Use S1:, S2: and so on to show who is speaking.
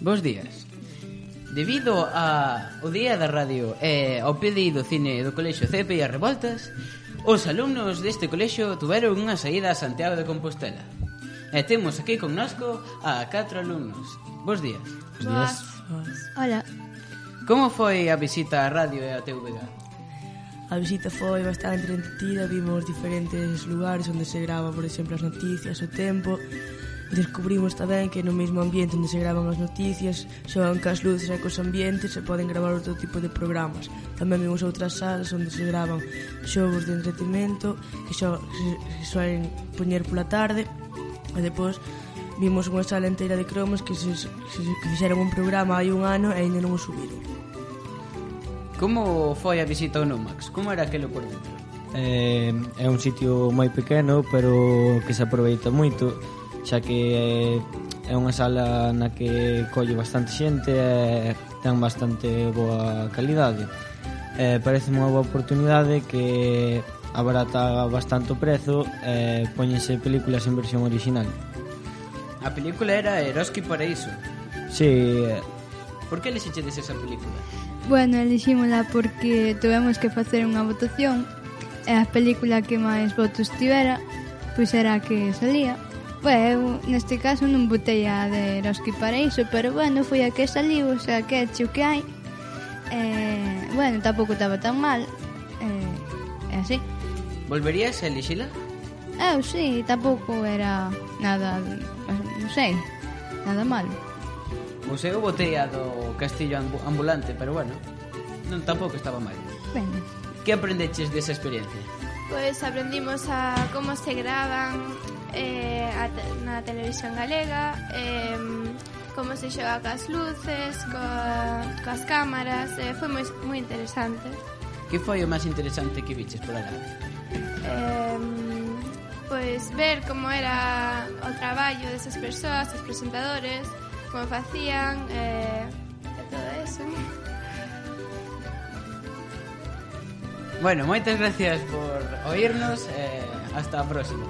S1: Bos días. Debido a o Día da Radio e ao pedido cine do Colexio CEPE e as revoltas, os alumnos deste colexio tuveron unha saída a Santiago de Compostela. E temos aquí connosco a catro alumnos. Bos días.
S2: Bos días.
S3: Hola.
S1: Como foi a visita á radio e á TVG?
S2: A visita foi bastante entretida, vimos diferentes lugares onde se grava, por exemplo, as noticias, o tempo, Descubrimos tamén que no mesmo ambiente onde se gravan as noticias xogan cas luces e cos ambientes e poden gravar outro tipo de programas. Tamén vimos outras salas onde se gravan xogos de entretenimento que, xo, que suelen poñer pola tarde e depois vimos unha sala inteira de cromos que, se, se, que fixeron un programa hai un ano e ainda non o subiron.
S1: Como foi a visita ao Nomax? Como era aquilo por dentro?
S4: Eh, é un sitio moi pequeno, pero que se aproveita moito xa que eh, é unha sala na que colle bastante xente e ten bastante boa calidade. Eh, parece unha boa oportunidade que abarata bastante o prezo e eh, poñense películas en versión original.
S1: A película era Eroski Paraíso.
S4: Sí.
S1: Por que elixiches esa película?
S3: Bueno, elixímola porque tuvemos que facer unha votación e a película que máis votos tivera pois era a que salía. Bueno, eu, neste caso, non botei a de Eroski Paraíso, pero bueno, foi a que saliu, o sea, que é o que hai. Eh, bueno, tampouco estaba tan mal. Eh, é así.
S1: Volverías a elixila?
S3: Eu, oh, sí, tampouco era nada, non sei, nada malo.
S1: O seu botei a do castillo ambulante, pero bueno, non tampouco estaba mal.
S3: Ben.
S1: Que aprendeches desa experiencia?
S5: Pois aprendimos a como se gravan eh, a, na televisión galega, eh, como se xoga cas luces, coa, coas cámaras, eh, foi moi, moi interesante.
S1: Que foi o máis interesante que viches por alá?
S5: Eh, pois ver como era o traballo desas persoas, os presentadores, como facían, eh,
S1: Bueno, moitas gracias por oírnos e hasta a próxima.